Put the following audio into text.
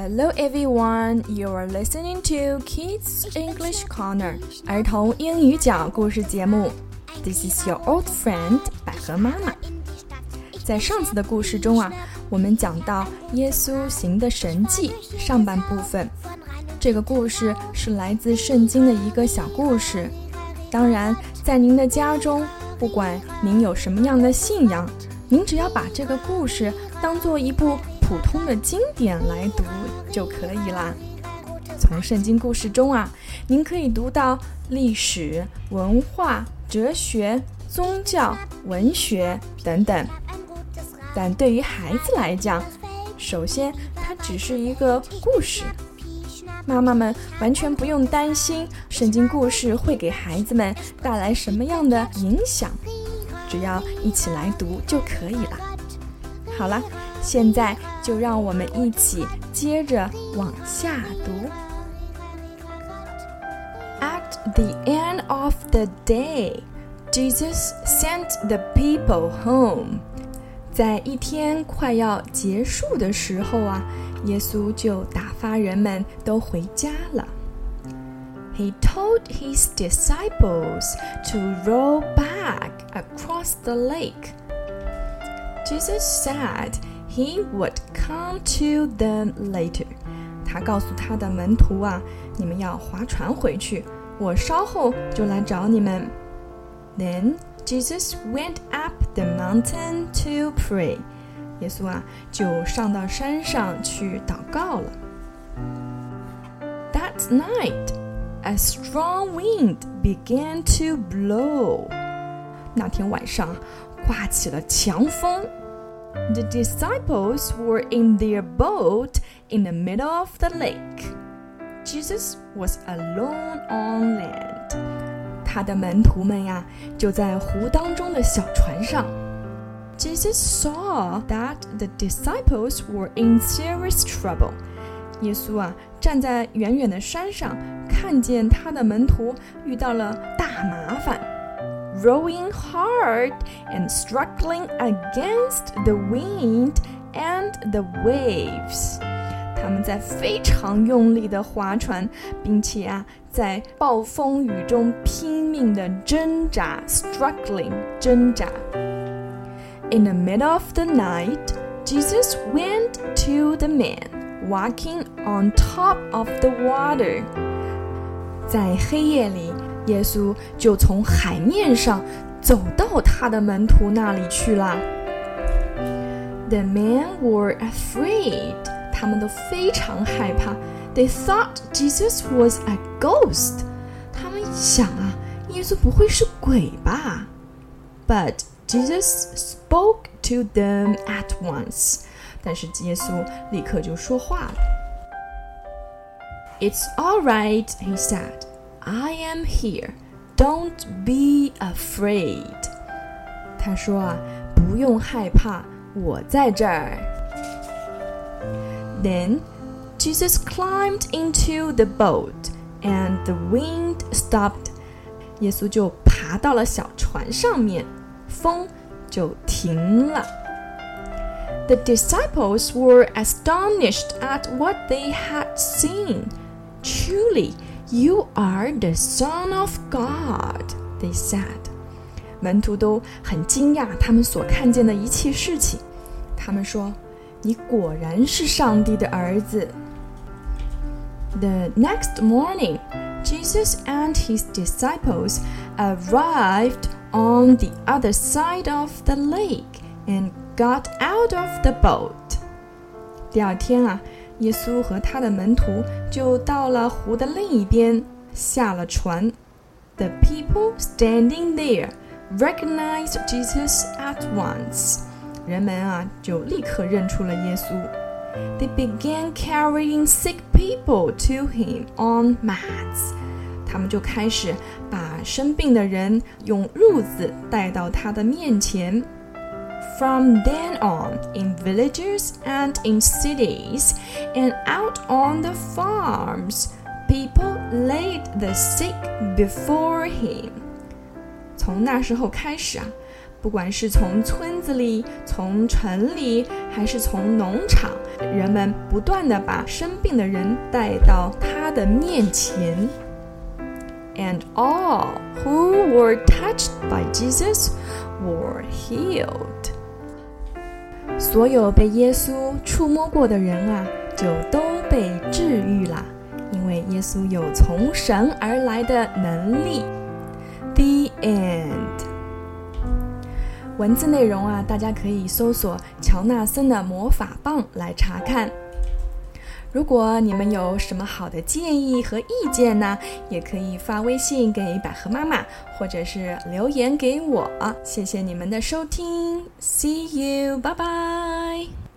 Hello everyone, you are listening to Kids English Corner 儿童英语讲故事节目。This is your old friend 百合妈妈。在上次的故事中啊，我们讲到耶稣行的神迹上半部分。这个故事是来自圣经的一个小故事。当然，在您的家中，不管您有什么样的信仰，您只要把这个故事当做一部普通的经典来读就可以啦。从圣经故事中啊，您可以读到历史、文化、哲学、宗教、文学等等。但对于孩子来讲，首先它只是一个故事。妈妈们完全不用担心圣经故事会给孩子们带来什么样的影响，只要一起来读就可以了。好了，现在就让我们一起接着往下读。At the end of the day, Jesus sent the people home. 在一天快要结束的时候啊。耶稣就打发人们都回家了。He told his disciples to row back across the lake. Jesus said he would come to them later. 他告诉他的门徒啊，你们要划船回去，我稍后就来找你们。Then Jesus went up the mountain to pray. 耶稣啊，就上到山上去祷告了。That night, a strong wind began to blow. 那天晚上，刮起了强风。 The disciples were in their boat in the middle of the lake. Jesus was alone on land. 他的门徒们呀，就在湖当中的小船上。Jesus saw that the disciples were in serious trouble. 耶稣啊，站在远远的山上，看见他的门徒遇到了大麻烦 ，rowing hard and struggling against the wind and the waves。他们在非常用力的划船，并且啊，在暴风雨中拼命的挣扎，struggling 挣扎。in the middle of the night, Jesus went to the man walking on top of the water. 在黑夜里， 耶稣就从海面上走到他的门徒那里去了。The men were afraid. 他们都非常害怕。They thought Jesus was a ghost. 他们想啊，耶稣不会是鬼吧？But Jesus spoke to them at once. 但是耶稣立刻就说话了。It's all right, he said. I am here. Don't be afraid. 他说啊，不用害怕，我在这儿。Then Jesus climbed into the boat, and the wind stopped. 耶稣就爬到了小船上面。风就停了。The disciples were astonished at what they had seen. Truly, you are the Son of God, they said. 门徒都很惊讶他们所看见的一切事情。他们说：“你果然是上帝的儿子。” The next morning, Jesus and his disciples arrived on the other side of the lake and got out of the boat. 第二天啊， 耶稣和他的门徒就到了湖的另一边，下了船。The people standing there recognized Jesus at once. 人们啊，就立刻认出了耶稣。They began carrying sick people to him on mats. 他们就开始把生病的人用褥子带到他的面前。From then on, in villages and in cities, and out on the farms, people laid the sick before him. 从那时候开始啊，不管是从村子里、从城里，还是从农场，人们不断的把生病的人带到他的面前。And all who were touched by Jesus were healed. 所有被耶稣触摸过的人啊，就都被治愈了，因为耶稣有从神而来的能力。The end。文字内容啊，大家可以搜索乔纳森的魔法棒来查看。如果你们有什么好的建议和意见呢，也可以发微信给百合妈妈，或者是留言给我。谢谢你们的收听，See you，拜拜。